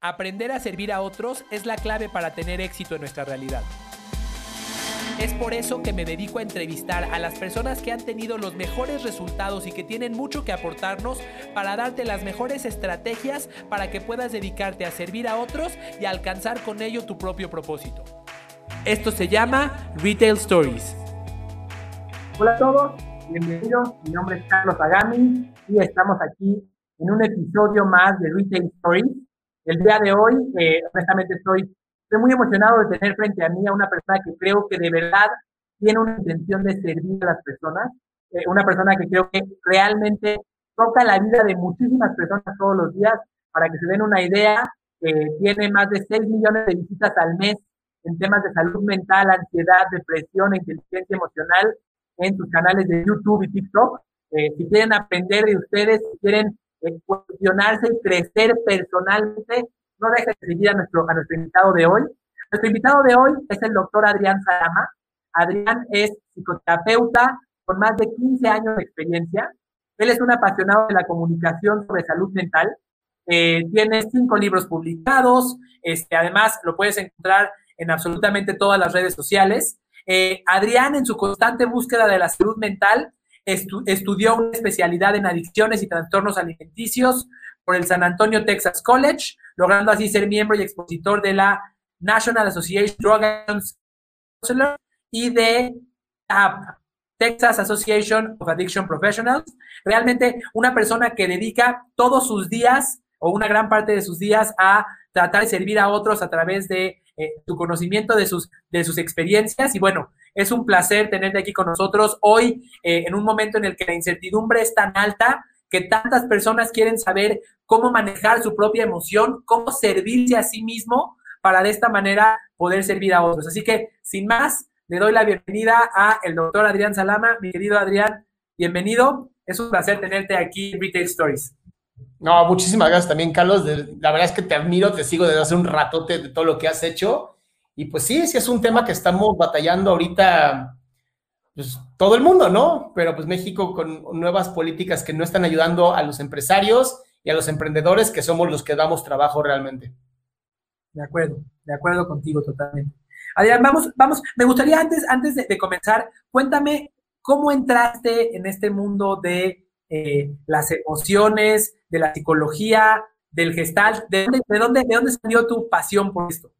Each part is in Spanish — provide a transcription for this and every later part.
Aprender a servir a otros es la clave para tener éxito en nuestra realidad. Es por eso que me dedico a entrevistar a las personas que han tenido los mejores resultados y que tienen mucho que aportarnos para darte las mejores estrategias para que puedas dedicarte a servir a otros y alcanzar con ello tu propio propósito. Esto se llama Retail Stories. Hola a todos, bienvenidos. Mi nombre es Carlos Agami y estamos aquí en un episodio más de Retail Stories. El día de hoy, eh, honestamente, estoy Estoy muy emocionado de tener frente a mí a una persona que creo que de verdad tiene una intención de servir a las personas, eh, una persona que creo que realmente toca la vida de muchísimas personas todos los días. Para que se den una idea, eh, tiene más de 6 millones de visitas al mes en temas de salud mental, ansiedad, depresión e inteligencia emocional en sus canales de YouTube y TikTok. Eh, si quieren aprender de ustedes, si quieren cuestionarse y crecer personalmente, no dejes de seguir a nuestro, a nuestro invitado de hoy. Nuestro invitado de hoy es el doctor Adrián Salama. Adrián es psicoterapeuta con más de 15 años de experiencia. Él es un apasionado de la comunicación sobre salud mental. Eh, tiene cinco libros publicados. Este, además, lo puedes encontrar en absolutamente todas las redes sociales. Eh, Adrián, en su constante búsqueda de la salud mental, estudió una especialidad en adicciones y trastornos alimenticios por el San Antonio Texas College, logrando así ser miembro y expositor de la National Association Drug Counselor y de TAP, Texas Association of Addiction Professionals. Realmente una persona que dedica todos sus días o una gran parte de sus días a tratar de servir a otros a través de eh, su conocimiento de sus, de sus experiencias. Y bueno, es un placer tenerte aquí con nosotros hoy eh, en un momento en el que la incertidumbre es tan alta que tantas personas quieren saber cómo manejar su propia emoción, cómo servirse a sí mismo para de esta manera poder servir a otros. Así que, sin más, le doy la bienvenida a el doctor Adrián Salama. Mi querido Adrián, bienvenido. Es un placer tenerte aquí en Retail Stories. No, muchísimas gracias también, Carlos. La verdad es que te admiro, te sigo desde hace un ratote de todo lo que has hecho. Y pues sí, sí es un tema que estamos batallando ahorita pues, todo el mundo, ¿no? Pero pues México con nuevas políticas que no están ayudando a los empresarios y a los emprendedores que somos los que damos trabajo realmente. De acuerdo, de acuerdo contigo totalmente. Adrián, vamos, vamos, me gustaría antes, antes de, comenzar, cuéntame cómo entraste en este mundo de eh, las emociones, de la psicología, del gestal, ¿de dónde, de dónde, de dónde salió tu pasión por esto?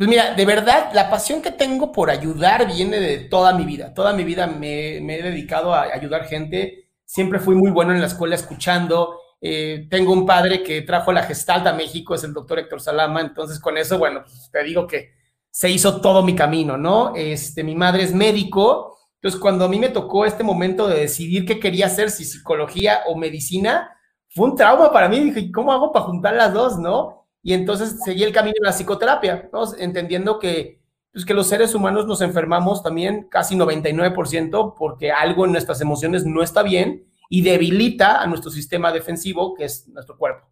Pues mira, de verdad, la pasión que tengo por ayudar viene de toda mi vida. Toda mi vida me, he dedicado a ayudar gente. Siempre fui muy bueno en la escuela escuchando. Eh, tengo un padre que trajo la Gestalt a México, es el doctor Héctor Salama. Entonces, con eso, bueno, pues te digo que se hizo todo mi camino, ¿no? Este, mi madre es médico. Entonces, cuando a mí me tocó este momento de decidir qué quería hacer, si psicología o medicina, fue un trauma para mí. Dije, ¿cómo hago para juntar las dos, no? Y entonces seguí el camino de la psicoterapia, entendiendo que, pues, que los seres humanos nos enfermamos también casi 99% porque algo en nuestras emociones no está bien y debilita a nuestro sistema defensivo, que es nuestro cuerpo.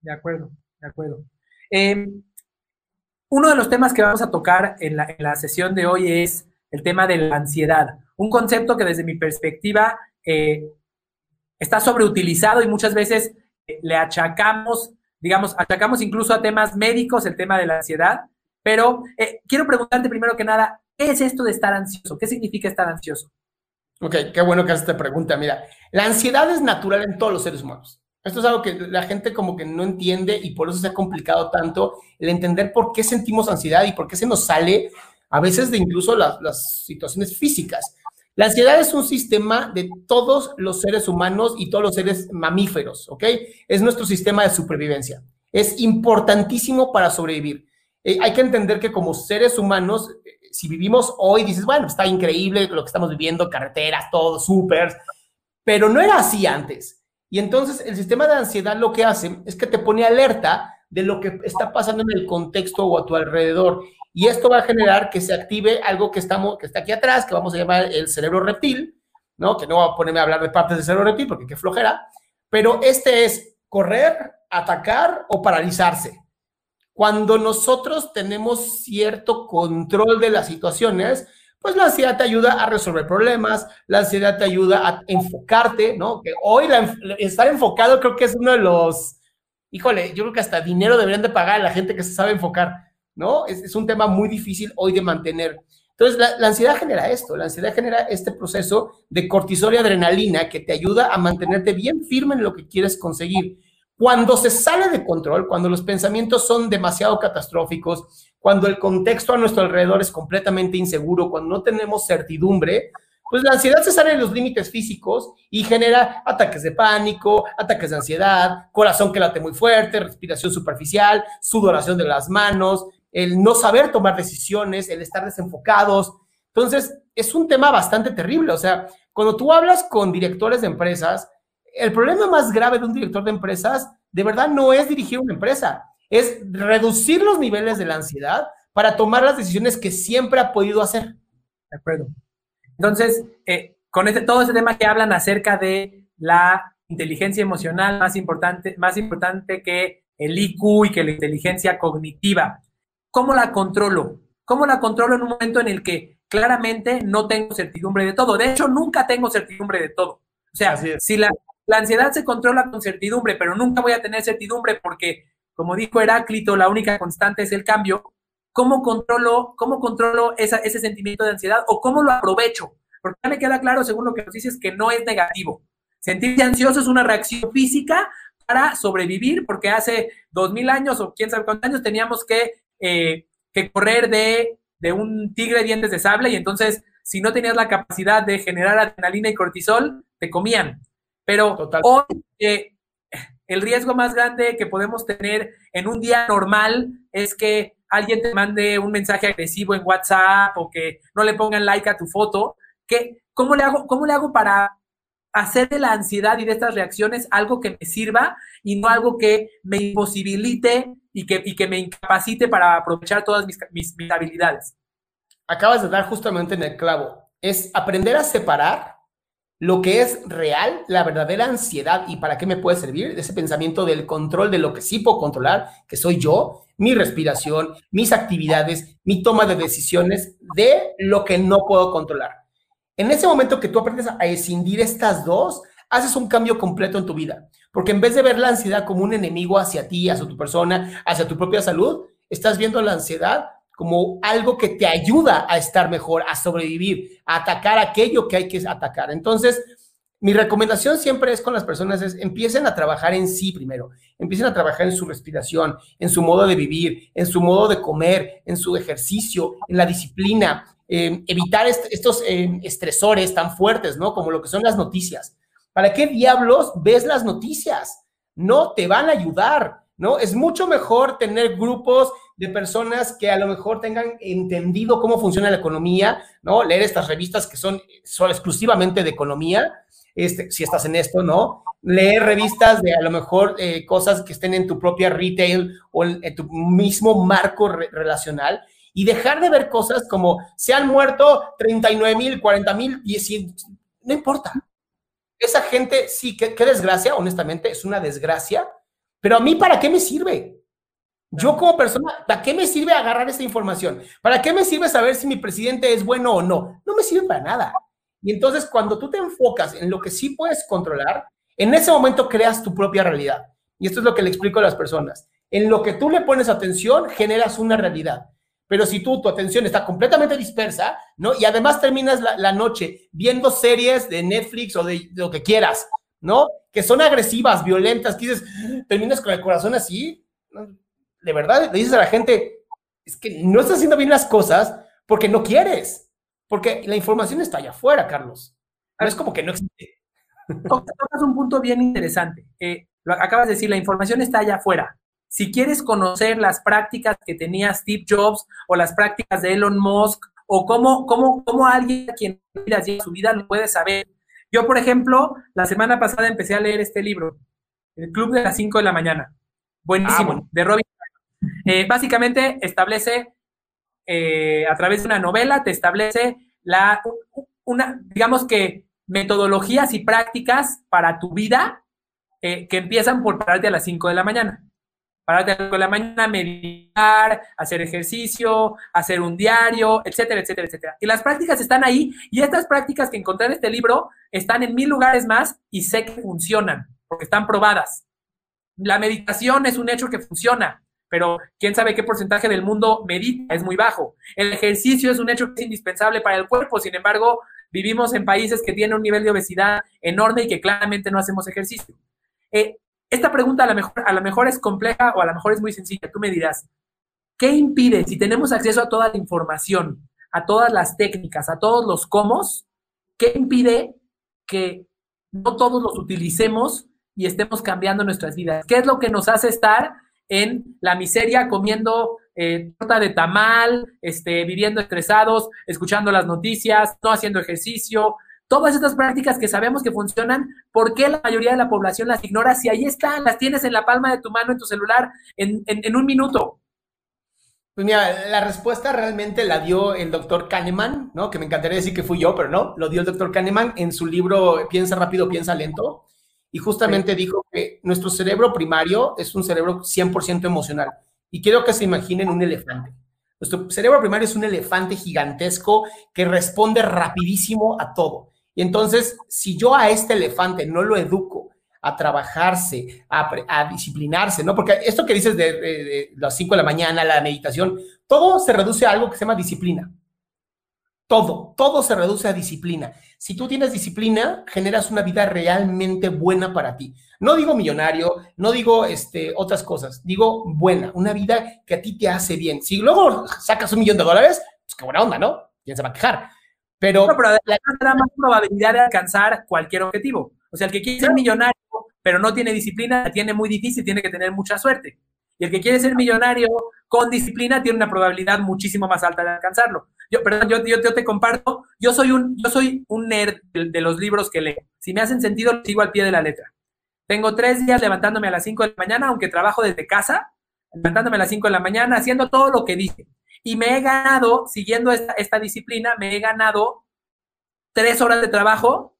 De acuerdo, de acuerdo. Em, uno de los temas que vamos a tocar en la, en la, sesión de hoy es el tema de la ansiedad, un concepto que desde mi perspectiva eh, está sobreutilizado y muchas veces eh, le achacamos digamos, atacamos incluso a temas médicos, el tema de la ansiedad, pero eh, quiero preguntarte primero que nada, ¿qué es esto de estar ansioso? ¿Qué significa estar ansioso? Ok, qué bueno que haces esta pregunta. Mira, la ansiedad es natural en todos los seres humanos. Esto es algo que la gente como que no entiende y por eso se ha complicado tanto el entender por qué sentimos ansiedad y por qué se nos sale a veces de incluso las, las situaciones físicas. La ansiedad es un sistema de todos los seres humanos y todos los seres mamíferos, ¿ok? Es nuestro sistema de supervivencia. Es importantísimo para sobrevivir. Eh, hay que entender que como seres humanos, eh, si vivimos hoy, dices, bueno, está increíble lo que estamos viviendo, carreteras, todo, súper, pero no era así antes. Y entonces el sistema de ansiedad lo que hace es que te pone alerta de lo que está pasando en el contexto o a tu alrededor. Y esto va a generar que se active algo que, estamos, que está aquí atrás, que vamos a llamar el cerebro reptil, ¿no? Que no voy a ponerme a hablar de partes del cerebro reptil porque qué flojera, pero este es correr, atacar o paralizarse. Cuando nosotros tenemos cierto control de las situaciones, pues la ansiedad te ayuda a resolver problemas, la ansiedad te ayuda a enfocarte, ¿no? Que hoy estar enfocado creo que es uno de los híjole, yo creo que hasta dinero deberían de pagar a la gente que se sabe enfocar, ¿no? Es, es un tema muy difícil hoy de mantener. Entonces, la, la, ansiedad genera esto, la ansiedad genera este proceso de cortisol y adrenalina que te ayuda a mantenerte bien firme en lo que quieres conseguir. Cuando se sale de control, cuando los pensamientos son demasiado catastróficos, cuando el contexto a nuestro alrededor es completamente inseguro, cuando no tenemos certidumbre, pues la ansiedad se sale de los límites físicos y genera ataques de pánico, ataques de ansiedad, corazón que late muy fuerte, respiración superficial, sudoración de las manos, el no saber tomar decisiones, el estar desenfocados. Entonces, es un tema bastante terrible. O sea, cuando tú hablas con directores de empresas, el problema más grave de un director de empresas, de verdad, no es dirigir una empresa, es reducir los niveles de la ansiedad para tomar las decisiones que siempre ha podido hacer. De acuerdo. Entonces, eh, con este, todo ese tema que hablan acerca de la inteligencia emocional más importante, más importante que el IQ y que la inteligencia cognitiva, ¿cómo la controlo? ¿Cómo la controlo en un momento en el que claramente no tengo certidumbre de todo? De hecho, nunca tengo certidumbre de todo. O sea, si la, la ansiedad se controla con certidumbre, pero nunca voy a tener certidumbre porque, como dijo Heráclito, la única constante es el cambio. ¿Cómo controlo, cómo controlo esa, ese sentimiento de ansiedad o cómo lo aprovecho? Porque ya me queda claro, según lo que nos dices, que no es negativo. Sentirse ansioso es una reacción física para sobrevivir, porque hace dos mil años o quién sabe cuántos años teníamos que, eh, que correr de, de un tigre de dientes de sable y entonces si no tenías la capacidad de generar adrenalina y cortisol, te comían. Pero Total. hoy eh, el riesgo más grande que podemos tener en un día normal es que alguien te mande un mensaje agresivo en WhatsApp o que no le pongan like a tu foto, que, ¿cómo, le hago, ¿cómo le hago para hacer de la ansiedad y de estas reacciones algo que me sirva y no algo que me imposibilite y que, y que me incapacite para aprovechar todas mis, mis, mis habilidades? Acabas de dar justamente en el clavo. Es aprender a separar lo que es real, la verdadera ansiedad y para qué me puede servir, ese pensamiento del control de lo que sí puedo controlar, que soy yo, mi respiración, mis actividades, mi toma de decisiones, de lo que no puedo controlar. En ese momento que tú aprendes a escindir estas dos, haces un cambio completo en tu vida, porque en vez de ver la ansiedad como un enemigo hacia ti, hacia tu persona, hacia tu propia salud, estás viendo la ansiedad como algo que te ayuda a estar mejor, a sobrevivir, a atacar aquello que hay que atacar. Entonces, mi recomendación siempre es con las personas es empiecen a trabajar en sí primero, empiecen a trabajar en su respiración, en su modo de vivir, en su modo de comer, en su ejercicio, en la disciplina, eh, evitar est estos eh, estresores tan fuertes, ¿no? Como lo que son las noticias. ¿Para qué diablos ves las noticias? No te van a ayudar, ¿no? Es mucho mejor tener grupos de personas que a lo mejor tengan entendido cómo funciona la economía, ¿no? Leer estas revistas que son, son exclusivamente de economía, este, si estás en esto, ¿no? Leer revistas de a lo mejor eh, cosas que estén en tu propia retail o en, tu mismo marco re relacional y dejar de ver cosas como se han muerto 39 mil, 40 mil, no importa. Esa gente, sí, qué, qué desgracia, honestamente, es una desgracia, pero a mí, ¿para qué me sirve? Yo como persona, ¿para qué me sirve agarrar esa información? ¿Para qué me sirve saber si mi presidente es bueno o no? No me sirve para nada. Y entonces cuando tú te enfocas en lo que sí puedes controlar, en ese momento creas tu propia realidad. Y esto es lo que le explico a las personas. En lo que tú le pones atención, generas una realidad. Pero si tú, tu atención está completamente dispersa, ¿no? Y además terminas la, noche viendo series de Netflix o de, lo que quieras, ¿no? Que son agresivas, violentas, que dices, terminas con el corazón así, de verdad le dices a la gente, es que no estás haciendo bien las cosas porque no quieres, porque la información está allá afuera, Carlos. No es como que no existe. Tocas un punto bien interesante. Eh, lo acabas de decir, la información está allá afuera. Si quieres conocer las prácticas que tenía Steve Jobs o las prácticas de Elon Musk o cómo, cómo, cómo alguien a quien miras su vida lo puede saber. Yo, por ejemplo, la semana pasada empecé a leer este libro, El Club de las 5 de la mañana. Buenísimo, ah, bueno. de Robin eh, básicamente establece, eh, a través de una novela, te establece la, una, digamos que, metodologías y prácticas para tu vida eh, que empiezan por pararte a las 5 de la mañana. Pararte a las 5 de la mañana, meditar, hacer ejercicio, hacer un diario, etcétera, etcétera, etcétera. Y las prácticas están ahí y estas prácticas que encontré en este libro están en mil lugares más y sé que funcionan porque están probadas. La meditación es un hecho que funciona, pero quién sabe qué porcentaje del mundo medita, es muy bajo. El ejercicio es un hecho que es indispensable para el cuerpo, sin embargo, vivimos en países que tienen un nivel de obesidad enorme y que claramente no hacemos ejercicio. Eh, esta pregunta a lo, mejor, mejor es compleja o a lo mejor es muy sencilla. Tú me dirás, ¿qué impide si tenemos acceso a toda la información, a todas las técnicas, a todos los cómo, qué impide que no todos los utilicemos y estemos cambiando nuestras vidas? ¿Qué es lo que nos hace estar en la miseria comiendo eh, torta de tamal, este, viviendo estresados, escuchando las noticias, no haciendo ejercicio, Todas estas prácticas que sabemos que funcionan, ¿por qué la mayoría de la población las ignora? Si ahí están, las tienes en la palma de tu mano, en tu celular, en, un minuto. Pues mira, la respuesta realmente la dio el doctor Kahneman, ¿no? Que me encantaría decir que fui yo, pero no, lo dio el doctor Kahneman en su libro Piensa rápido, piensa lento. Y justamente dijo que nuestro cerebro primario es un cerebro 100% emocional. Y quiero que se imaginen un elefante. Nuestro cerebro primario es un elefante gigantesco que responde rapidísimo a todo. Y entonces, si yo a este elefante no lo educo a trabajarse, a, disciplinarse, ¿no? Porque esto que dices de, las 5 de la mañana, la meditación, todo se reduce a algo que se llama disciplina. Todo, todo se reduce a disciplina. Si tú tienes disciplina, generas una vida realmente buena para ti. No digo millonario, no digo este, otras cosas, digo buena, una vida que a ti te hace bien. Si luego sacas un millón de dólares, pues qué buena onda, ¿no? ¿Quién se va a quejar? Pero, no, pero la más probabilidad de alcanzar cualquier objetivo. O sea, el que quiere ser millonario, pero no tiene disciplina, la tiene muy difícil, tiene que tener mucha suerte. Y el que quiere ser millonario con disciplina tiene una probabilidad muchísimo más alta de alcanzarlo. Yo, perdón, yo, yo, te comparto, yo soy un, yo soy un nerd de, los libros que leo. Si me hacen sentido, lo sigo al pie de la letra. Tengo tres días levantándome a las 5 de la mañana, aunque trabajo desde casa, levantándome a las 5 de la mañana, haciendo todo lo que dije. Y me he ganado, siguiendo esta, disciplina, me he ganado tres horas de trabajo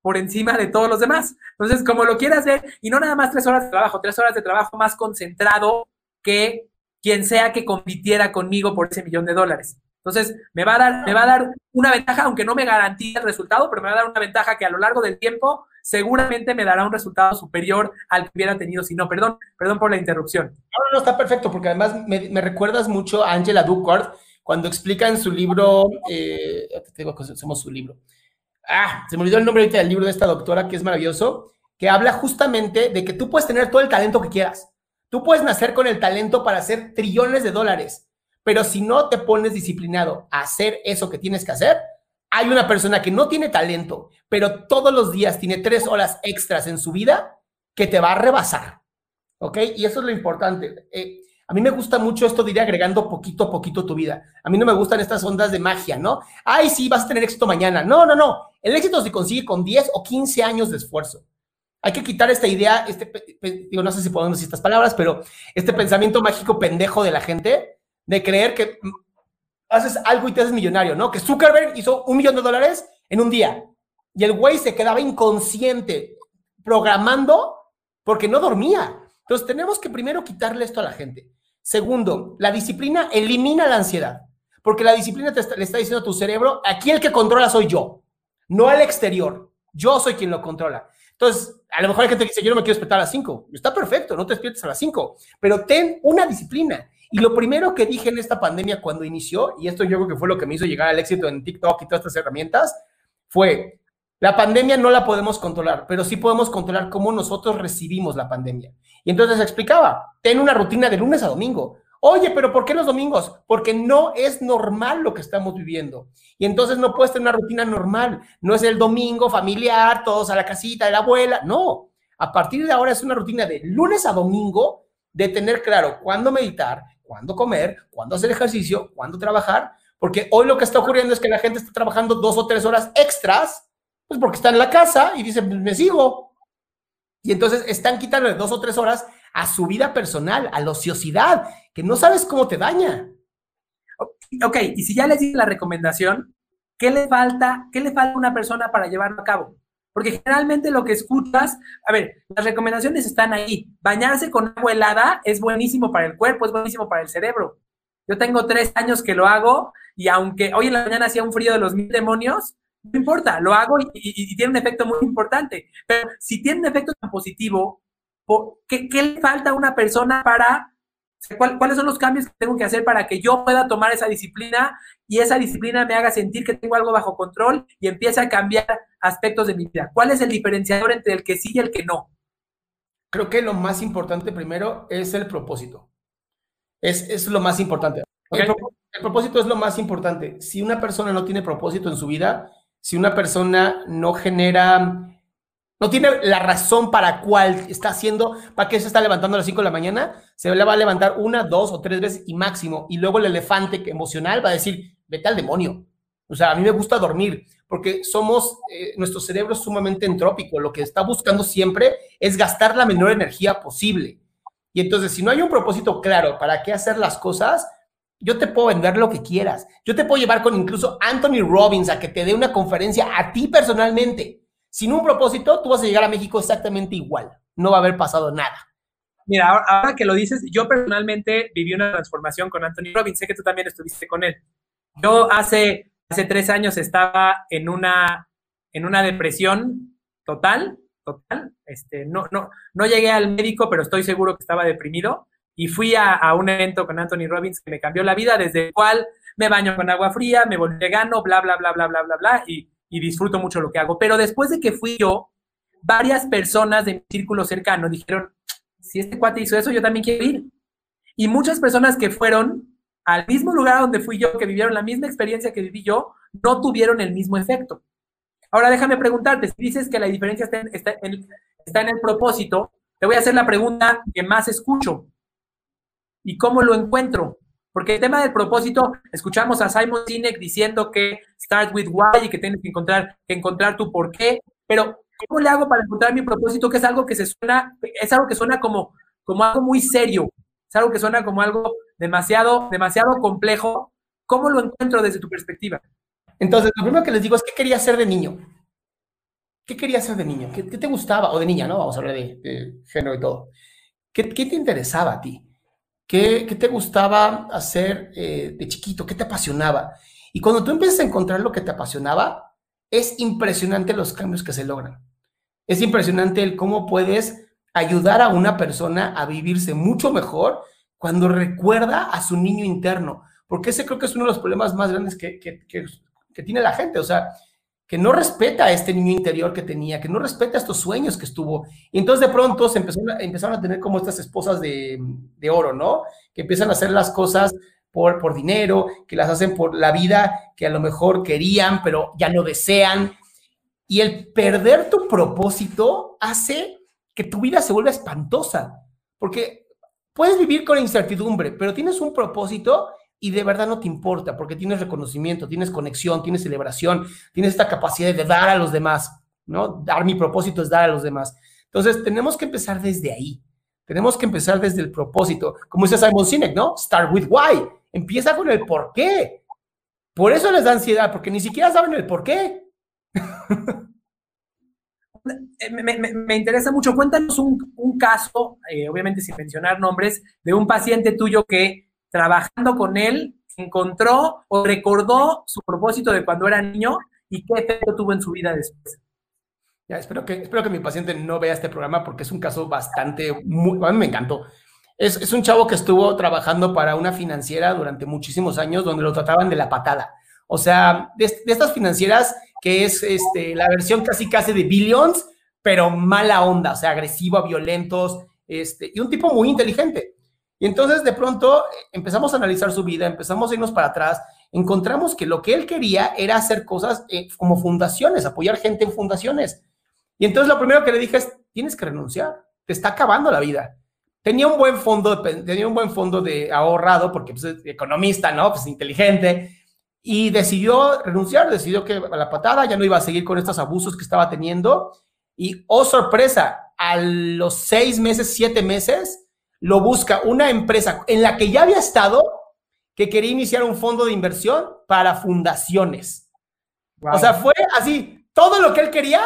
por encima de todos los demás. Entonces, como lo quieras ver, y no nada más tres horas de trabajo, tres horas de trabajo más concentrado que quien sea que compitiera conmigo por ese millón de dólares. Entonces, me va a dar, me va a dar una ventaja, aunque no me garantice el resultado, pero me va a dar una ventaja que a lo largo del tiempo seguramente me dará un resultado superior al que hubiera tenido si no. Perdón, perdón por la interrupción. No, no, está perfecto, porque además me, recuerdas mucho a Angela Duckworth cuando explica en su libro, eh, tengo hacemos su libro. Ah, se me olvidó el nombre del libro de esta doctora que es maravilloso, que habla justamente de que tú puedes tener todo el talento que quieras. Tú puedes nacer con el talento para hacer trillones de dólares, pero si no te pones disciplinado a hacer eso que tienes que hacer, hay una persona que no tiene talento, pero todos los días tiene tres horas extras en su vida que te va a rebasar. ¿Ok? Y eso es lo importante. Eh, a mí me gusta mucho esto de agregando poquito a poquito tu vida. A mí no me gustan estas ondas de magia, ¿no? Ay, sí, vas a tener éxito mañana. No, no, no. El éxito se consigue con 10 o 15 años de esfuerzo. Hay que quitar esta idea, este, digo, no sé si podemos decir estas palabras, pero este pensamiento mágico pendejo de la gente de creer que haces algo y te haces millonario, ¿no? Que Zuckerberg hizo un millón de dólares en un día y el güey se quedaba inconsciente programando porque no dormía. Entonces tenemos que primero quitarle esto a la gente. Segundo, la disciplina elimina la ansiedad, porque la disciplina te le está diciendo a tu cerebro, aquí el que controla soy yo, no el exterior. Yo soy quien lo controla. Entonces, a lo mejor hay gente que dice, yo no me quiero despertar a las 5. Está perfecto, no te despiertes a las 5, pero ten una disciplina. Y lo primero que dije en esta pandemia cuando inició, y esto yo creo que fue lo que me hizo llegar al éxito en TikTok y todas estas herramientas, fue, la pandemia no la podemos controlar, pero sí podemos controlar cómo nosotros recibimos la pandemia. Y entonces explicaba, ten una rutina de lunes a domingo. Oye, pero ¿por qué los domingos? Porque no es normal lo que estamos viviendo. Y entonces no puedes tener una rutina normal. No es el domingo familiar, todos a la casita de la abuela. No. A partir de ahora es una rutina de lunes a domingo de tener claro cuándo meditar, cuándo comer, cuándo hacer ejercicio, cuándo trabajar, porque hoy lo que está ocurriendo es que la gente está trabajando dos o tres horas extras, pues porque está en la casa y dicen, pues me sigo. Y entonces están quitándole dos o tres horas a su vida personal, a la ociosidad, que no sabes cómo te daña. Ok, y si ya les di la recomendación, ¿qué le falta, qué le falta a una persona para llevarlo a cabo? Porque generalmente lo que escuchas, a ver, las recomendaciones están ahí. Bañarse con agua helada es buenísimo para el cuerpo, es buenísimo para el cerebro. Yo tengo tres años que lo hago y aunque hoy en la mañana hacía un frío de los mil demonios, no importa, lo hago y, tiene un efecto muy importante. Pero si tiene un efecto tan positivo, ¿qué, ¿qué, le falta a una persona para, cuáles son los cambios que tengo que hacer para que yo pueda tomar esa disciplina y esa disciplina me haga sentir que tengo algo bajo control y empiece a cambiar aspectos de mi vida? ¿Cuál es el diferenciador entre el que sí y el que no? Creo que lo más importante primero es el propósito. Es, es lo más importante. El, el propósito es lo más importante. Si una persona no tiene propósito en su vida, si una persona no genera no tiene la razón para cuál está haciendo, para qué se está levantando a las 5 de la mañana, se le va a levantar una, dos o tres veces y máximo. Y luego el elefante emocional va a decir, vete al demonio. O sea, a mí me gusta dormir porque somos, eh, nuestro cerebro es sumamente entrópico. Lo que está buscando siempre es gastar la menor energía posible. Y entonces, si no hay un propósito claro para qué hacer las cosas, yo te puedo vender lo que quieras. Yo te puedo llevar con incluso Anthony Robbins a que te dé una conferencia a ti personalmente sin un propósito, tú vas a llegar a México exactamente igual. No va a haber pasado nada. Mira, ahora, que lo dices, yo personalmente viví una transformación con Anthony Robbins. Sé que tú también estuviste con él. Yo hace, hace tres años estaba en una, en una depresión total, total. Este, no, no, no llegué al médico, pero estoy seguro que estaba deprimido. Y fui a, a un evento con Anthony Robbins que me cambió la vida, desde el cual me baño con agua fría, me volví vegano, bla, bla, bla, bla, bla, bla, bla. Y y disfruto mucho lo que hago. Pero después de que fui yo, varias personas de mi círculo cercano dijeron, si este cuate hizo eso, yo también quiero ir. Y muchas personas que fueron al mismo lugar donde fui yo, que vivieron la misma experiencia que viví yo, no tuvieron el mismo efecto. Ahora déjame preguntarte, si dices que la diferencia está en, está en, está en el propósito, te voy a hacer la pregunta que más escucho. ¿Y cómo lo encuentro? Porque el tema del propósito, escuchamos a Simon Sinek diciendo que start with why y que tienes que encontrar, encontrar tu por qué, pero ¿cómo le hago para encontrar mi propósito? Que es algo que se suena, es algo que suena como, como algo muy serio, es algo que suena como algo demasiado, demasiado complejo. ¿Cómo lo encuentro desde tu perspectiva? Entonces, lo primero que les digo es, ¿qué quería ser de niño? ¿Qué querías ser de niño? ¿Qué, te gustaba? O de niña, ¿no? Vamos a hablar de, género y todo. ¿Qué, ¿Qué, te interesaba a ti? ¿Qué, te gustaba hacer eh, de chiquito? ¿Qué te apasionaba? Y cuando tú empiezas a encontrar lo que te apasionaba, es impresionante los cambios que se logran. Es impresionante el cómo puedes ayudar a una persona a vivirse mucho mejor cuando recuerda a su niño interno, porque ese creo que es uno de los problemas más grandes que, que, que tiene la gente. O sea, que no respeta a este niño interior que tenía, que no respeta estos sueños que estuvo. Y entonces de pronto se empezó, empezaron a tener como estas esposas de, de, oro, ¿no? Que empiezan a hacer las cosas por, por dinero, que las hacen por la vida que a lo mejor querían, pero ya no desean. Y el perder tu propósito hace que tu vida se vuelva espantosa, porque puedes vivir con incertidumbre, pero tienes un propósito y de verdad no te importa porque tienes reconocimiento, tienes conexión, tienes celebración, tienes esta capacidad de dar a los demás, ¿no? Dar mi propósito es dar a los demás. Entonces, tenemos que empezar desde ahí. Tenemos que empezar desde el propósito. Como dice Simon Sinek, ¿no? Start with why. Empieza con el por qué. Por eso les da ansiedad, porque ni siquiera saben el por qué. me, interesa mucho. Cuéntanos un, caso, eh, obviamente sin mencionar nombres, de un paciente tuyo que trabajando con él, encontró o recordó su propósito de cuando era niño y qué efecto tuvo en su vida después. Espero que, espero que mi paciente no vea este programa porque es un caso bastante, me encantó. Es, es, un chavo que estuvo trabajando para una financiera durante muchísimos años donde lo trataban de la patada. O sea, de, de estas financieras que es este, la versión casi casi de Billions, pero mala onda, o sea, agresiva, violentos, este, y un tipo muy inteligente. Y entonces de pronto empezamos a analizar su vida, empezamos a irnos para atrás, encontramos que lo que él quería era hacer cosas eh, como fundaciones, apoyar gente en fundaciones. Y entonces lo primero que le dije es, tienes que renunciar, te está acabando la vida. Tenía un buen fondo, tenía un buen fondo de ahorrado porque pues, es economista, ¿no? Pues inteligente. Y decidió renunciar, decidió que a la patada ya no iba a seguir con estos abusos que estaba teniendo. Y, oh sorpresa, a los seis meses, siete meses, lo busca una empresa en la que ya había estado que quería iniciar un fondo de inversión para fundaciones. O sea, fue así, todo lo que él quería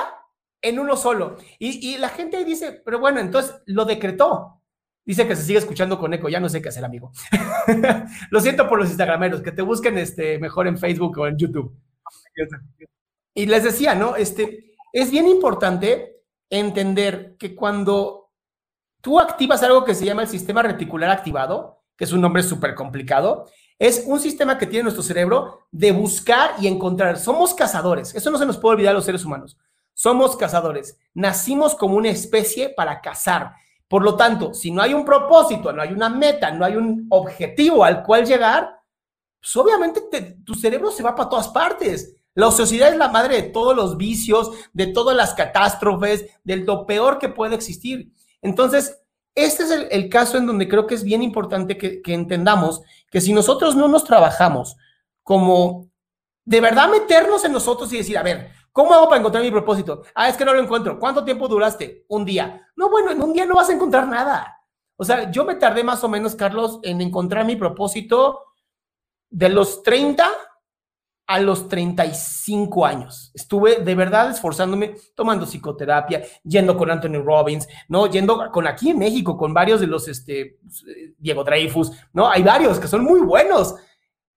en uno solo. Y, la gente dice, pero bueno, entonces lo decretó. Dice que se sigue escuchando con eco, ya no sé qué hacer, amigo. lo siento por los instagrameros, que te busquen este, mejor en Facebook o en YouTube. Y les decía, ¿no? Este, es bien importante entender que cuando tú activas algo que se llama el sistema reticular activado, que es un nombre súper complicado. Es un sistema que tiene nuestro cerebro de buscar y encontrar. Somos cazadores. Eso no se nos puede olvidar a los seres humanos. Somos cazadores. Nacimos como una especie para cazar. Por lo tanto, si no hay un propósito, no hay una meta, no hay un objetivo al cual llegar, pues obviamente tu cerebro se va para todas partes. La ociosidad es la madre de todos los vicios, de todas las catástrofes, de lo peor que puede existir. Entonces, este es el, caso en donde creo que es bien importante que, que entendamos que si nosotros no nos trabajamos como de verdad meternos en nosotros y decir, a ver, ¿cómo hago para encontrar mi propósito? Ah, es que no lo encuentro. ¿Cuánto tiempo duraste? Un día. No, bueno, en un día no vas a encontrar nada. O sea, yo me tardé más o menos, Carlos, en encontrar mi propósito de los 30 a los 35 años. Estuve de verdad esforzándome, tomando psicoterapia, yendo con Anthony Robbins, ¿no? Yendo con aquí en México, con varios de los, este, Diego Dreyfus, ¿no? Hay varios que son muy buenos,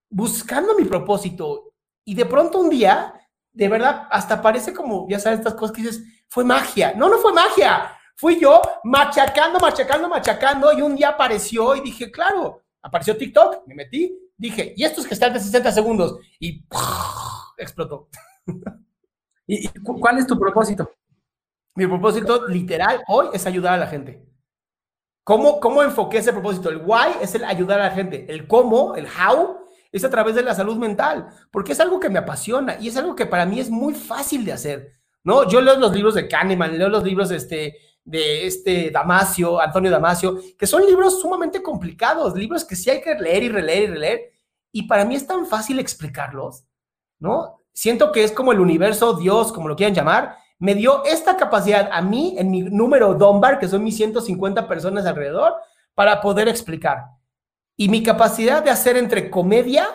buscando mi propósito. Y de pronto un día, de verdad, hasta parece como, ya sabes, estas cosas que dices, fue magia. No, no fue magia. Fui yo machacando, machacando, machacando, y un día apareció y dije, claro, apareció TikTok, me metí, dije, y estos que están de 60 segundos, y explotó. ¿Y cuál es tu propósito? Mi propósito literal hoy es ayudar a la gente. ¿Cómo, ¿Cómo enfoqué ese propósito? El why es el ayudar a la gente. El cómo, el how, es a través de la salud mental, porque es algo que me apasiona y es algo que para mí es muy fácil de hacer. ¿no? Yo leo los libros de Kahneman, leo los libros este, de este Damasio, Antonio Damasio, que son libros sumamente complicados, libros que sí hay que leer y releer y releer, y para mí es tan fácil explicarlos, ¿no? Siento que es como el universo, Dios, como lo quieran llamar, me dio esta capacidad a mí, en mi número Dunbar, que son mis 150 personas alrededor, para poder explicar. Y mi capacidad de hacer entre comedia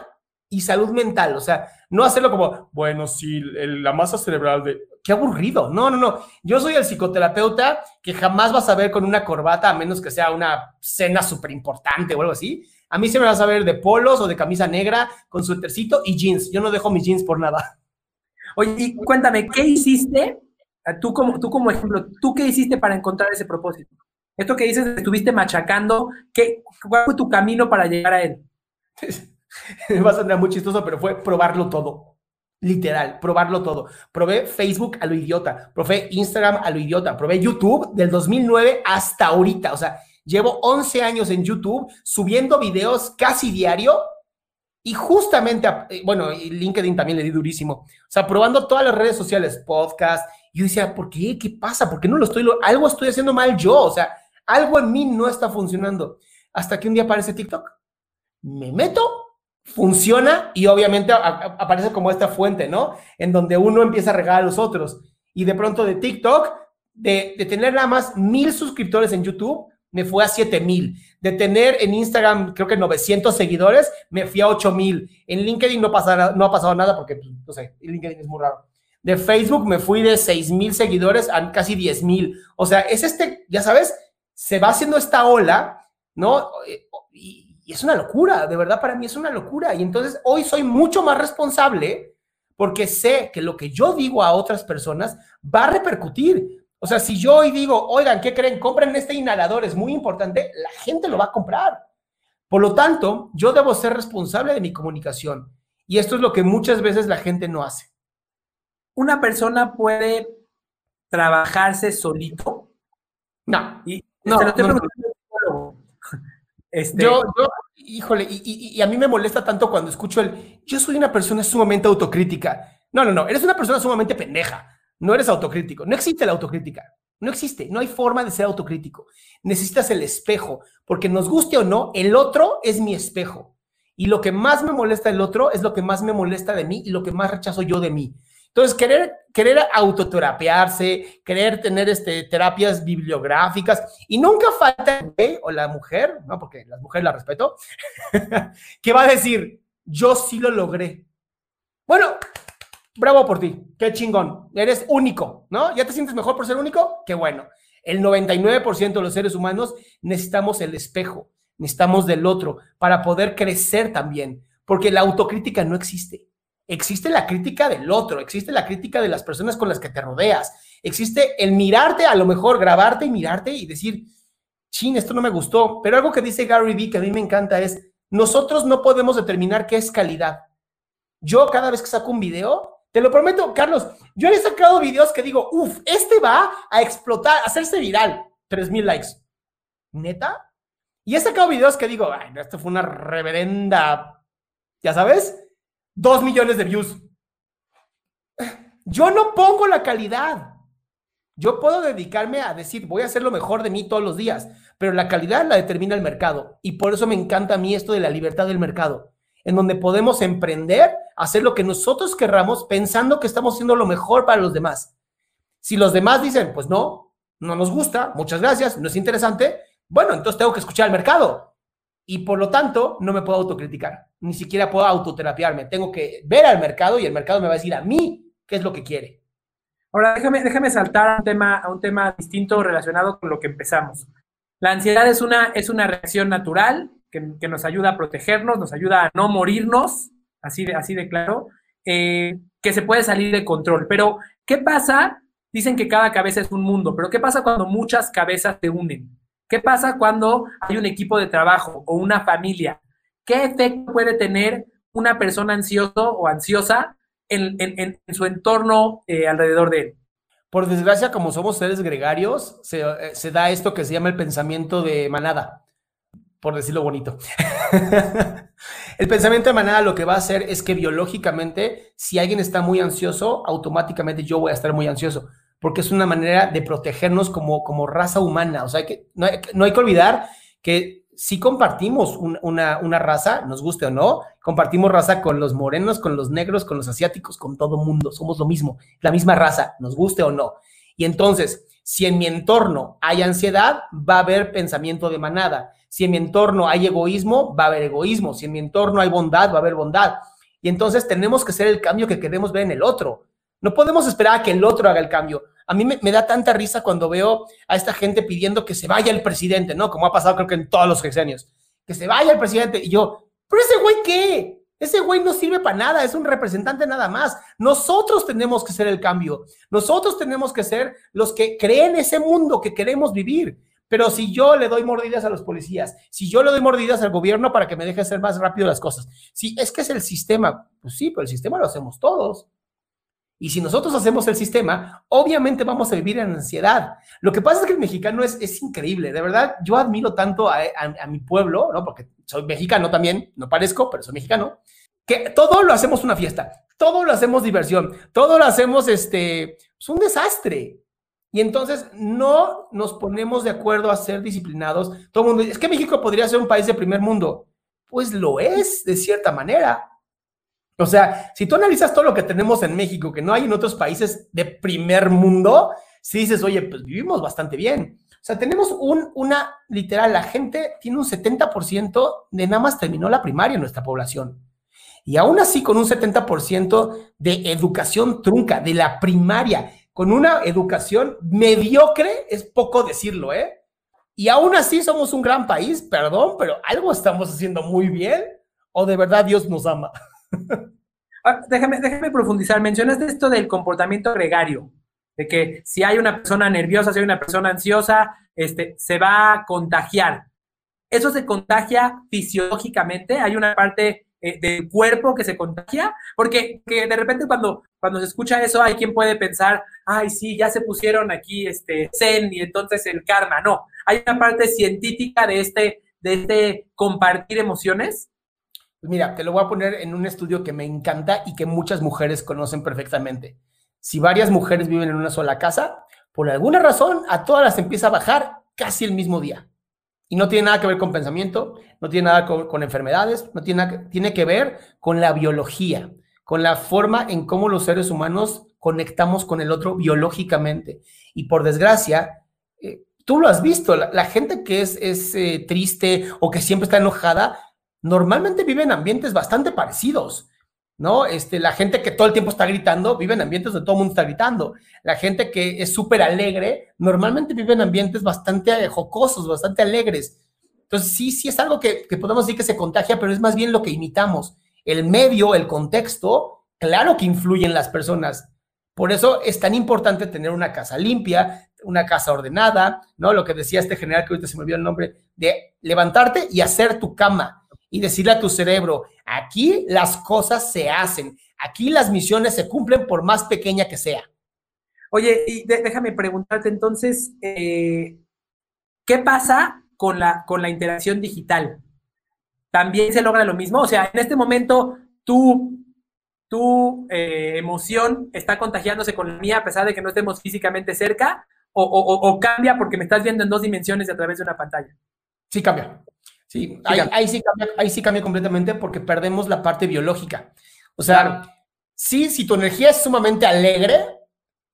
y salud mental, o sea, no hacerlo como, bueno, sí, la masa cerebral de, qué aburrido. No, no, no. Yo soy el psicoterapeuta que jamás vas a ver con una corbata, a menos que sea una cena súper importante o algo así. A mí se me vas a ver de polos o de camisa negra con su tercito y jeans. Yo no dejo mis jeans por nada. Oye, y cuéntame, ¿qué hiciste? Ah, tú como, tú como ejemplo, ¿tú qué hiciste para encontrar ese propósito? Esto que dices, estuviste machacando, ¿qué, ¿cuál fue tu camino para llegar a él? Va a sonar muy chistoso, pero fue probarlo todo. Literal, probarlo todo. Probé Facebook a lo idiota, probé Instagram a lo idiota, probé YouTube del 2009 hasta ahorita. O sea, llevo 11 años en YouTube subiendo videos casi diario y justamente, eh, bueno, LinkedIn también le di durísimo. O sea, probando todas las redes sociales, podcast. Yo decía, ¿por qué? ¿Qué pasa? ¿Por qué no lo estoy? algo estoy haciendo mal yo. O sea, algo en mí no está funcionando. Hasta que un día aparece TikTok. Me meto funciona y obviamente aparece como esta fuente, ¿no? En donde uno empieza a regalar a los otros. Y de pronto de TikTok, de, tener nada más mil suscriptores en YouTube, me fue a siete mil. De tener en Instagram, creo que 900 seguidores, me fui a 8 mil. En LinkedIn no, no ha pasado nada porque, pues, no sé, LinkedIn es muy raro. De Facebook me fui de 6 mil seguidores a casi 10 mil. O sea, es este, ya sabes, se va haciendo esta ola, ¿no? Y, y es una locura, de verdad para mí es una locura. Y entonces hoy soy mucho más responsable porque sé que lo que yo digo a otras personas va a repercutir. O sea, si yo hoy digo, oigan, ¿qué creen? Compren este inhalador, es muy importante, la gente lo va a comprar. Por lo tanto, yo debo ser responsable de mi comunicación. Y esto es lo que muchas veces la gente no hace. ¿Una persona puede trabajarse solito? No. Y, no, este, yo, yo, híjole, y, a mí me molesta tanto cuando escucho el, yo soy una persona sumamente autocrítica. No, no, no, eres una persona sumamente pendeja. No eres autocrítico. No existe la autocrítica. No existe. No hay forma de ser autocrítico. Necesitas el espejo, porque nos guste o no, el otro es mi espejo. Y lo que más me molesta del otro es lo que más me molesta de mí y lo que más rechazo yo de mí. Entonces, querer, querer autoterapiarse, querer tener este, terapias bibliográficas, y nunca falta el güey o la mujer, ¿no? Porque las mujeres la respeto, que va a decir, yo sí lo logré. Bueno, bravo por ti, qué chingón, eres único, ¿no? ¿Ya te sientes mejor por ser único? Qué bueno. El 99% de los seres humanos necesitamos el espejo, necesitamos del otro para poder crecer también, porque la autocrítica no existe existe la crítica del otro, existe la crítica de las personas con las que te rodeas, existe el mirarte, a lo mejor grabarte y mirarte y decir, chin, esto no me gustó. Pero algo que dice Gary Vee que a mí me encanta es, nosotros no podemos determinar qué es calidad. Yo cada vez que saco un video, te lo prometo, Carlos, yo he sacado videos que digo, uff, este va a explotar, a hacerse viral. 3000 likes. ¿Neta? Y he sacado videos que digo, ay, esto fue una reverenda, ya sabes, dos millones de views. Yo no pongo la calidad. Yo puedo dedicarme a decir, voy a hacer lo mejor de mí todos los días, pero la calidad la determina el mercado. Y por eso me encanta a mí esto de la libertad del mercado, en donde podemos emprender, hacer lo que nosotros querramos, pensando que estamos haciendo lo mejor para los demás. Si los demás dicen, pues no, no nos gusta, muchas gracias, no es interesante, bueno, entonces tengo que escuchar al mercado. Y por lo tanto, no me puedo autocriticar, ni siquiera puedo autoterapiarme. Tengo que ver al mercado y el mercado me va a decir a mí qué es lo que quiere. Ahora, déjame, déjame saltar a un, tema, a un tema distinto relacionado con lo que empezamos. La ansiedad es una, es una reacción natural que, que nos ayuda a protegernos, nos ayuda a no morirnos, así de, así de claro, eh, que se puede salir de control. Pero, ¿qué pasa? Dicen que cada cabeza es un mundo, pero ¿qué pasa cuando muchas cabezas se unen? ¿Qué pasa cuando hay un equipo de trabajo o una familia? ¿Qué efecto puede tener una persona ansioso o ansiosa en, su entorno eh, alrededor de él. Por desgracia, como somos seres gregarios, se, eh, se, da esto que se llama el pensamiento de manada, por decirlo bonito. el pensamiento de manada lo que va a hacer es que biológicamente, si alguien está muy ansioso, automáticamente yo voy a estar muy ansioso, porque es una manera de protegernos como, como raza humana. O sea, que no no hay que olvidar que si compartimos una, una, raza, nos guste o no, compartimos raza con los morenos, con los negros, con los asiáticos, con todo mundo, somos lo mismo, la misma raza, nos guste o no. Y entonces, si en mi entorno hay ansiedad, va a haber pensamiento de manada. Si en mi entorno hay egoísmo, va a haber egoísmo. Si en mi entorno hay bondad, va a haber bondad. Y entonces tenemos que ser el cambio que queremos ver en el otro. No podemos esperar a que el otro haga el cambio. A mí me, da tanta risa cuando veo a esta gente pidiendo que se vaya el presidente, ¿no? Como ha pasado creo que en todos los sexenios. Que se vaya el presidente. Y yo, ¿pero ese güey qué? Ese güey no sirve para nada, es un representante nada más. Nosotros tenemos que ser el cambio. Nosotros tenemos que ser los que creen ese mundo que queremos vivir. Pero si yo le doy mordidas a los policías, si yo le doy mordidas al gobierno para que me deje hacer más rápido las cosas, si es que es el sistema, pues sí, pero el sistema lo hacemos todos. Y si nosotros hacemos el sistema, obviamente vamos a vivir en ansiedad. Lo que pasa es que el mexicano es, es increíble, de verdad, yo admiro tanto a, a, mi pueblo, ¿no? Porque soy mexicano también, no parezco, pero soy mexicano, que todo lo hacemos una fiesta, todo lo hacemos diversión, todo lo hacemos, este, es pues, un desastre. Y entonces no nos ponemos de acuerdo a ser disciplinados. Todo el mundo dice, es que México podría ser un país de primer mundo. Pues lo es, de cierta manera. O sea, si tú analizas todo lo que tenemos en México, que no hay en otros países de primer mundo, si dices, oye, pues vivimos bastante bien. O sea, tenemos un, una, literal, la gente tiene un 70% de nada más terminó la primaria en nuestra población. Y aún así, con un 70% de educación trunca, de la primaria, con una educación mediocre, es poco decirlo, ¿eh? Y aún así somos un gran país, perdón, pero algo estamos haciendo muy bien, o de verdad Dios nos ama. Ah, déjame, déjame profundizar. Mencionaste esto del comportamiento gregario, de que si hay una persona nerviosa, si hay una persona ansiosa, este, se va a contagiar. Eso se contagia fisiológicamente. Hay una parte eh, del cuerpo que se contagia, porque que de repente cuando, cuando se escucha eso, hay quien puede pensar, ay, sí, ya se pusieron aquí este zen y entonces el karma. No, hay una parte científica de este, de este compartir emociones mira, te lo voy a poner en un estudio que me encanta y que muchas mujeres conocen perfectamente. Si varias mujeres viven en una sola casa, por alguna razón a todas las empieza a bajar casi el mismo día. Y no tiene nada que ver con pensamiento, no tiene nada con, enfermedades, no tiene, tiene que ver con la biología, con la forma en cómo los seres humanos conectamos con el otro biológicamente. Y por desgracia, eh, tú lo has visto, la, gente que es, es eh, triste o que siempre está enojada, normalmente vive en ambientes bastante parecidos, ¿no? Este, la gente que todo el tiempo está gritando vive en ambientes donde todo el mundo está gritando. La gente que es súper alegre normalmente vive en ambientes bastante jocosos, bastante alegres. Entonces, sí, sí es algo que, que podemos decir que se contagia, pero es más bien lo que imitamos. El medio, el contexto, claro que influye en las personas. Por eso es tan importante tener una casa limpia, una casa ordenada, ¿no? Lo que decía este general que ahorita se me olvidó el nombre, de levantarte y hacer tu cama y decirle a tu cerebro, aquí las cosas se hacen, aquí las misiones se cumplen por más pequeña que sea. Oye, y déjame preguntarte entonces, eh, ¿qué pasa con la, con la interacción digital? ¿También se logra lo mismo? O sea, en este momento tú tu eh, emoción está contagiándose con la mía a pesar de que no estemos físicamente cerca o, cambia porque me estás viendo en dos dimensiones a través de una pantalla? Sí, cambia. Sí, ahí, sí cambia, ahí sí cambia completamente porque perdemos la parte biológica. O sea, sí, si tu energía es sumamente alegre,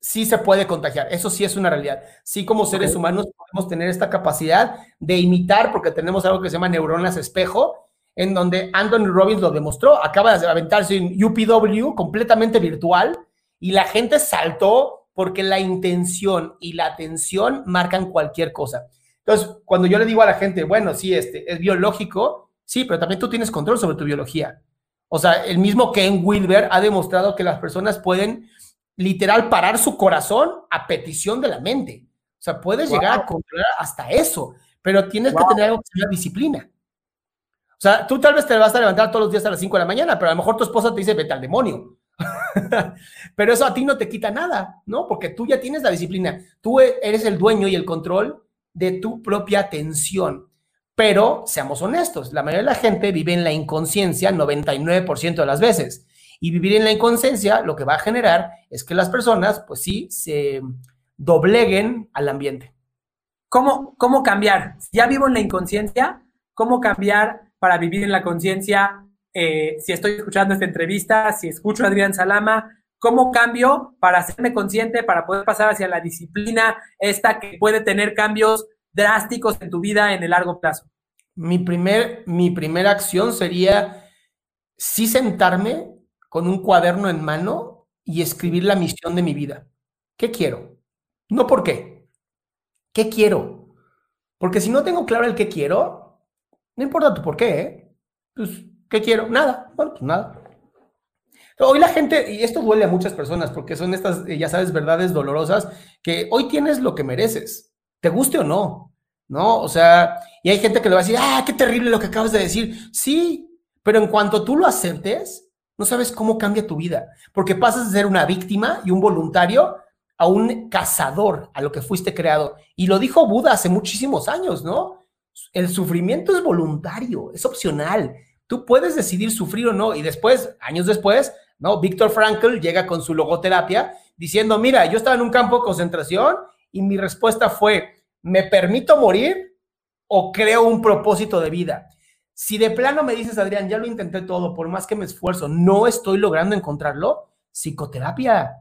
sí se puede contagiar. Eso sí es una realidad. Sí, como seres humanos podemos tener esta capacidad de imitar porque tenemos algo que se llama neuronas espejo en donde Anthony Robbins lo demostró, acaba de aventarse un UPW completamente virtual y la gente saltó porque la intención y la atención marcan cualquier cosa. Entonces, cuando yo le digo a la gente, bueno, sí, este es biológico, sí, pero también tú tienes control sobre tu biología. O sea, el mismo Ken Wilber ha demostrado que las personas pueden literal parar su corazón a petición de la mente. O sea, puedes llegar a controlar hasta eso, pero tienes que tener algo que se llama disciplina. O sea, tú tal vez te vas a levantar todos los días a las 5 de la mañana, pero a lo mejor tu esposa te dice, vete al demonio. pero eso a ti no te quita nada, ¿no? Porque tú ya tienes la disciplina. Tú e, eres el dueño y el control de tu propia atención. Pero seamos honestos, la mayoría de la gente vive en la inconsciencia 99% de las veces. Y vivir en la inconsciencia lo que va a generar es que las personas, pues sí, se dobleguen al ambiente. ¿Cómo, cómo cambiar? Ya vivo en la inconsciencia, ¿cómo cambiar para vivir en la conciencia, eh, si estoy escuchando esta entrevista, si escucho a Adrián Salama, ¿cómo cambio para hacerme consciente, para poder pasar hacia la disciplina esta que puede tener cambios drásticos en tu vida en el largo plazo? Mi, primer, mi primera acción sería sí sentarme con un cuaderno en mano y escribir la misión de mi vida. ¿Qué quiero? No por qué. ¿Qué quiero? Porque si no tengo claro el qué quiero, no importa tu por qué, ¿eh? Pues, ¿qué quiero? Nada. Bueno, pues nada. Hoy la gente, y esto duele a muchas personas porque son estas, eh, ya sabes, verdades dolorosas, que hoy tienes lo que mereces, te guste o no, ¿no? O sea, y hay gente que le va a decir, ah, qué terrible lo que acabas de decir. Sí, pero en cuanto tú lo aceptes, no sabes cómo cambia tu vida, porque pasas de ser una víctima y un voluntario a un cazador, a lo que fuiste creado. Y lo dijo Buda hace muchísimos años, ¿no? El sufrimiento es voluntario, es opcional. Tú puedes decidir sufrir o no. Y después, años después, ¿no? Víctor Frankl llega con su logoterapia diciendo, mira, yo estaba en un campo de concentración y mi respuesta fue, ¿me permito morir o creo un propósito de vida? Si de plano me dices, Adrián, ya lo intenté todo, por más que me esfuerzo, no estoy logrando encontrarlo, psicoterapia.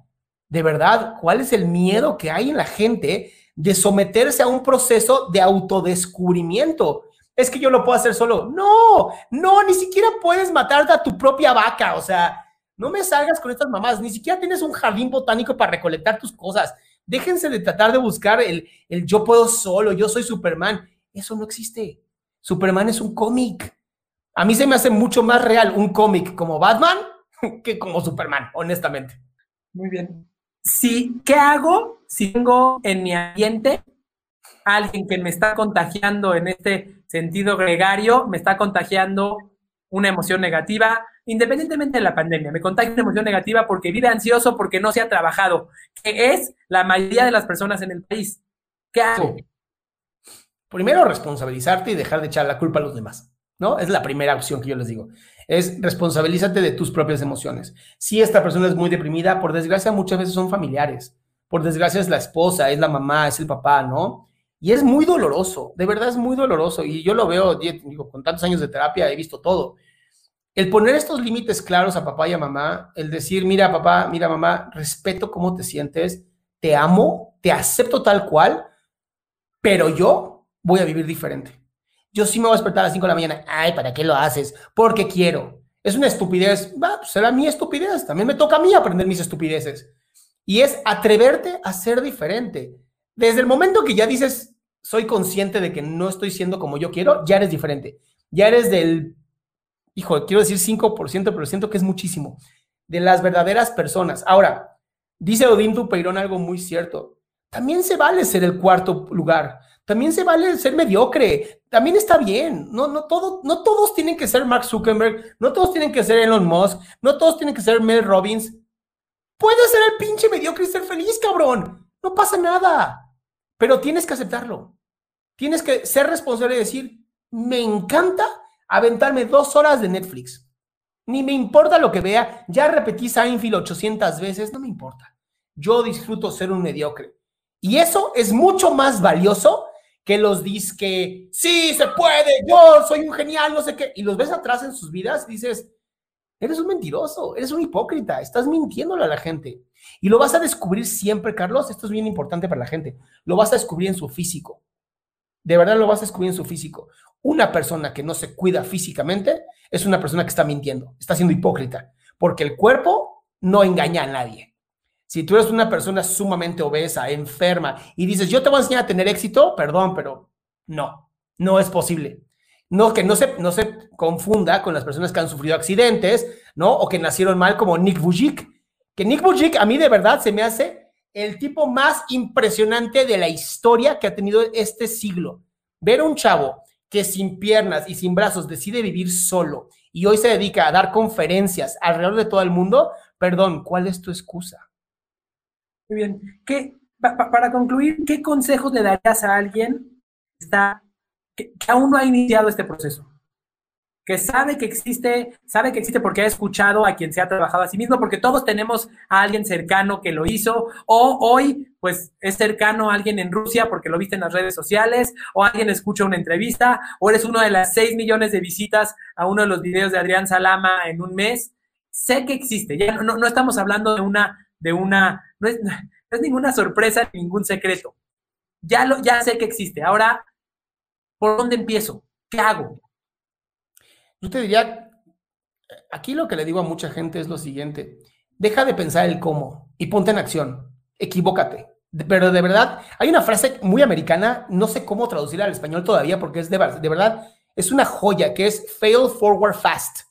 De verdad, ¿cuál es el miedo que hay en la gente de someterse a un proceso de autodescubrimiento. Es que yo lo puedo hacer solo. No, no, ni siquiera puedes matarte a tu propia vaca. O sea, no me salgas con estas mamás. Ni siquiera tienes un jardín botánico para recolectar tus cosas. Déjense de tratar de buscar el, el yo puedo solo, yo soy Superman. Eso no existe. Superman es un cómic. A mí se me hace mucho más real un cómic como Batman que como Superman, honestamente. Muy bien. Sí, ¿qué hago si tengo en mi ambiente alguien que me está contagiando en este sentido gregario, me está contagiando una emoción negativa, independientemente de la pandemia, me contagia una emoción negativa porque vive ansioso, porque no se ha trabajado, que es la mayoría de las personas en el país. ¿Qué hago? Primero, responsabilizarte y dejar de echar la culpa a los demás, ¿no? Es la primera opción que yo les digo es responsabilízate de tus propias emociones. Si esta persona es muy deprimida, por desgracia muchas veces son familiares, por desgracia es la esposa, es la mamá, es el papá, ¿no? Y es muy doloroso, de verdad es muy doloroso. Y yo lo veo, digo, con tantos años de terapia he visto todo. El poner estos límites claros a papá y a mamá, el decir, mira papá, mira mamá, respeto cómo te sientes, te amo, te acepto tal cual, pero yo voy a vivir diferente. Yo sí me voy a despertar a las 5 de la mañana. Ay, ¿para qué lo haces? Porque quiero. Es una estupidez. Va, pues será mi estupidez. También me toca a mí aprender mis estupideces. Y es atreverte a ser diferente. Desde el momento que ya dices, soy consciente de que no estoy siendo como yo quiero, ya eres diferente. Ya eres del, hijo, quiero decir 5%, pero siento que es muchísimo, de las verdaderas personas. Ahora, dice Odín Dupeirón algo muy cierto. también se vale ser el cuarto lugar. También se vale ser mediocre. También está bien. No, no, no todos tienen que ser Mark Zuckerberg. No todos tienen que ser Elon Musk. No todos tienen que ser Mel Robbins. Puedes ser el pinche mediocre y ser feliz, cabrón. No pasa nada. Pero tienes que aceptarlo. Tienes que ser responsable y decir, me encanta aventarme dos horas de Netflix. Ni me importa lo que vea. Ya repetí Seinfeld 800 veces. No me importa. Yo disfruto ser un mediocre. Y eso es mucho más valioso que los que sí, se puede, yo soy un genial, no sé qué, y los ves atrás en sus vidas, dices, eres un mentiroso, eres un hipócrita, estás mintiéndole a la gente. Y lo vas a descubrir siempre, Carlos, esto es bien importante para la gente, lo vas a descubrir en su físico. De verdad lo vas a descubrir en su físico. Una persona que no se cuida físicamente es una persona que está mintiendo, está siendo hipócrita, porque el cuerpo no engaña a nadie. Si tú eres una persona sumamente obesa, enferma, y dices, yo te voy a enseñar a tener éxito, perdón, pero no, no es posible. No, que no se, no se confunda con las personas que han sufrido accidentes, ¿no? O que nacieron mal como Nick Vujicic, que Nick Vujicic a mí de verdad se me hace el tipo más impresionante de la historia que ha tenido este siglo. Ver a un chavo que sin piernas y sin brazos decide vivir solo y hoy se dedica a dar conferencias alrededor de todo el mundo, perdón, ¿cuál es tu excusa? Muy bien. ¿Qué, para concluir, ¿qué consejos le darías a alguien que, está, que, aún no ha iniciado este proceso? Que sabe que existe, sabe que existe porque ha escuchado a quien se ha trabajado a sí mismo, porque todos tenemos a alguien cercano que lo hizo, o hoy, pues es cercano a alguien en Rusia porque lo viste en las redes sociales, o alguien escucha una entrevista, o eres uno de las 6 millones de visitas a uno de los videos de Adrián Salama en un mes. Sé que existe, ya no, no estamos hablando de una de una, no es, ninguna sorpresa, ningún secreto. Ya, lo, ya sé que existe. Ahora, ¿por dónde empiezo? ¿Qué hago? Yo te diría, aquí lo que le digo a mucha gente es lo siguiente, deja de pensar el cómo y ponte en acción, equivócate. Pero de verdad, hay una frase muy americana, no sé cómo traducirla al español todavía porque es de, verdad, es una joya que es fail forward fast.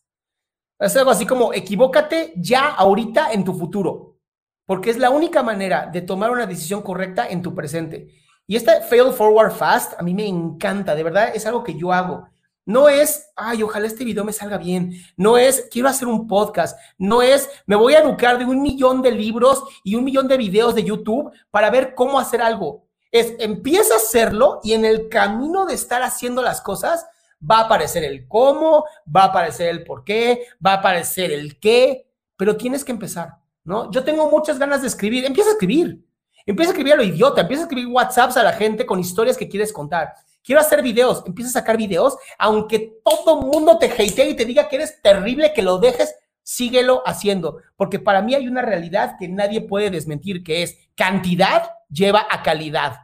Es algo así como equivócate ya ahorita en tu futuro porque es la única manera de tomar una decisión correcta en tu presente. Y este fail forward fast a mí me encanta, de verdad es algo que yo hago. No es, ay, ojalá este video me salga bien. No es, quiero hacer un podcast. No es, me voy a educar de un millón de libros y un millón de videos de YouTube para ver cómo hacer algo. Es, empieza a hacerlo y en el camino de estar haciendo las cosas va a aparecer el cómo, va a aparecer el por qué, va a aparecer el qué, pero tienes que empezar. ¿no? Yo tengo muchas ganas de escribir, empieza a escribir, empieza a escribir a lo idiota, empieza a escribir WhatsApps a la gente con historias que quieres contar. Quiero hacer videos, empieza a sacar videos, aunque todo mundo te hatee y te diga que eres terrible, que lo dejes, síguelo haciendo, porque para mí hay una realidad que nadie puede desmentir, que es cantidad lleva a calidad.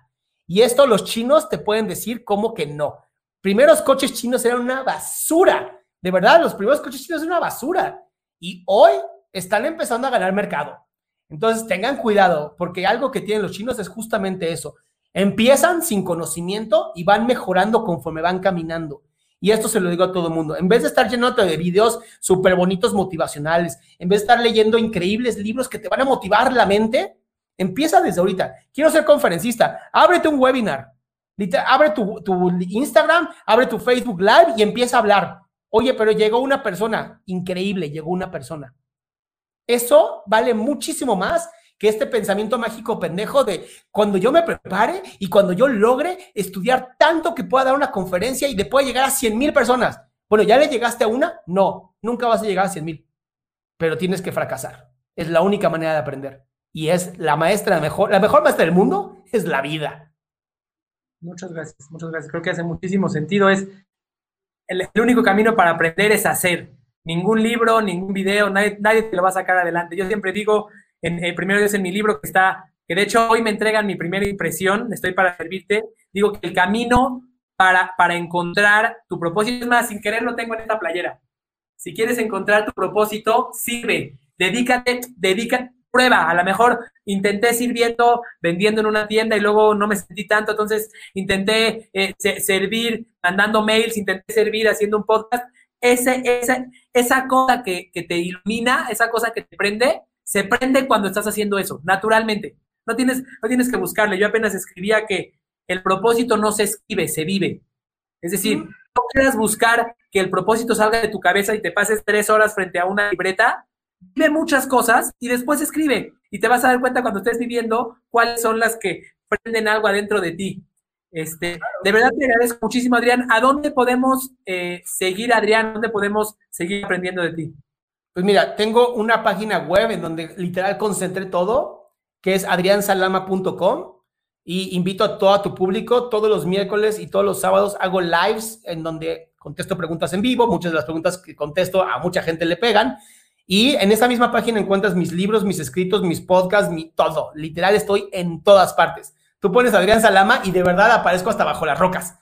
Y esto los chinos te pueden decir como que no. Primeros coches chinos eran una basura. De verdad, los primeros coches chinos eran una basura. Y hoy están empezando a ganar mercado. Entonces tengan cuidado, porque algo que tienen los chinos es justamente eso. Empiezan sin conocimiento y van mejorando conforme van caminando. Y esto se lo digo a todo el mundo. En vez de estar llenándote de videos súper bonitos motivacionales, en vez de estar leyendo increíbles libros que te van a motivar la mente, empieza desde ahorita. Quiero ser conferencista. Ábrete un webinar. Abre tu, tu Instagram, abre tu Facebook Live y empieza a hablar. Oye, pero llegó una persona. Increíble, llegó una persona. Eso vale muchísimo más que este pensamiento mágico pendejo de cuando yo me prepare y cuando yo logre estudiar tanto que pueda dar una conferencia y le pueda llegar a 100 mil personas. Bueno, ¿ya le llegaste a una? No, nunca vas a llegar a 100 mil, pero tienes que fracasar. Es la única manera de aprender. Y es la maestra mejor, la mejor maestra del mundo es la vida. Muchas gracias, muchas gracias. Creo que hace muchísimo sentido. Es el único camino para aprender es hacer ningún libro, ningún video, nadie, nadie te lo va a sacar adelante. Yo siempre digo, en el primero es en mi libro que está, que de hecho hoy me entregan mi primera impresión, estoy para servirte, digo que el camino para, para encontrar tu propósito, es más, sin querer lo tengo en esta playera. Si quieres encontrar tu propósito, sirve, dedícate, dedícate, prueba. A lo mejor intenté sirviendo, vendiendo en una tienda y luego no me sentí tanto, entonces intenté eh, servir mandando mails, intenté servir haciendo un podcast ese, ese, esa cosa que, te ilumina, esa cosa que te prende, se prende cuando estás haciendo eso, naturalmente. No tienes, no tienes que buscarle. Yo apenas escribía que el propósito no se escribe, se vive. Es decir, no quieras buscar que el propósito salga de tu cabeza y te pases tres horas frente a una libreta. Vive muchas cosas y después escribe. Y te vas a dar cuenta cuando estés viviendo cuáles son las que prenden algo adentro de ti. Este, de verdad te agradezco muchísimo, Adrián. ¿A dónde podemos eh, seguir, Adrián? ¿Dónde podemos seguir aprendiendo de ti? Pues mira, tengo una página web en donde literal concentré todo, que es adriansalama.com y invito a todo tu público, todos los miércoles y todos los sábados hago lives en donde contesto preguntas en vivo, muchas de las preguntas que contesto a mucha gente le pegan. Y en esa misma página encuentras mis libros, mis escritos, mis podcasts, mi todo. Literal estoy en todas partes. Tú pones Adrián Salama y de verdad aparezco hasta bajo las rocas.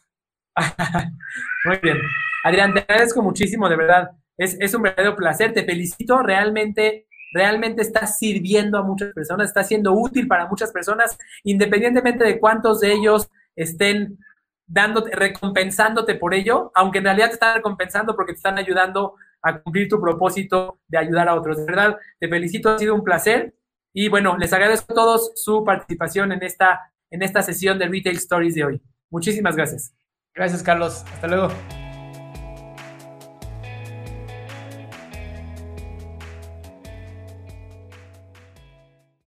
Muy bien. Adrián, te agradezco muchísimo, de verdad. Es, un verdadero placer. Te felicito. Realmente realmente está sirviendo a muchas personas, está siendo útil para muchas personas, independientemente de cuántos de ellos estén dándote, recompensándote por ello, aunque en realidad te están recompensando porque te están ayudando a cumplir tu propósito de ayudar a otros. De verdad, te felicito, ha sido un placer. Y bueno, les agradezco a todos su participación en esta, en esta sesión de Retail Stories de hoy. Muchísimas gracias. Gracias, Carlos. Hasta luego.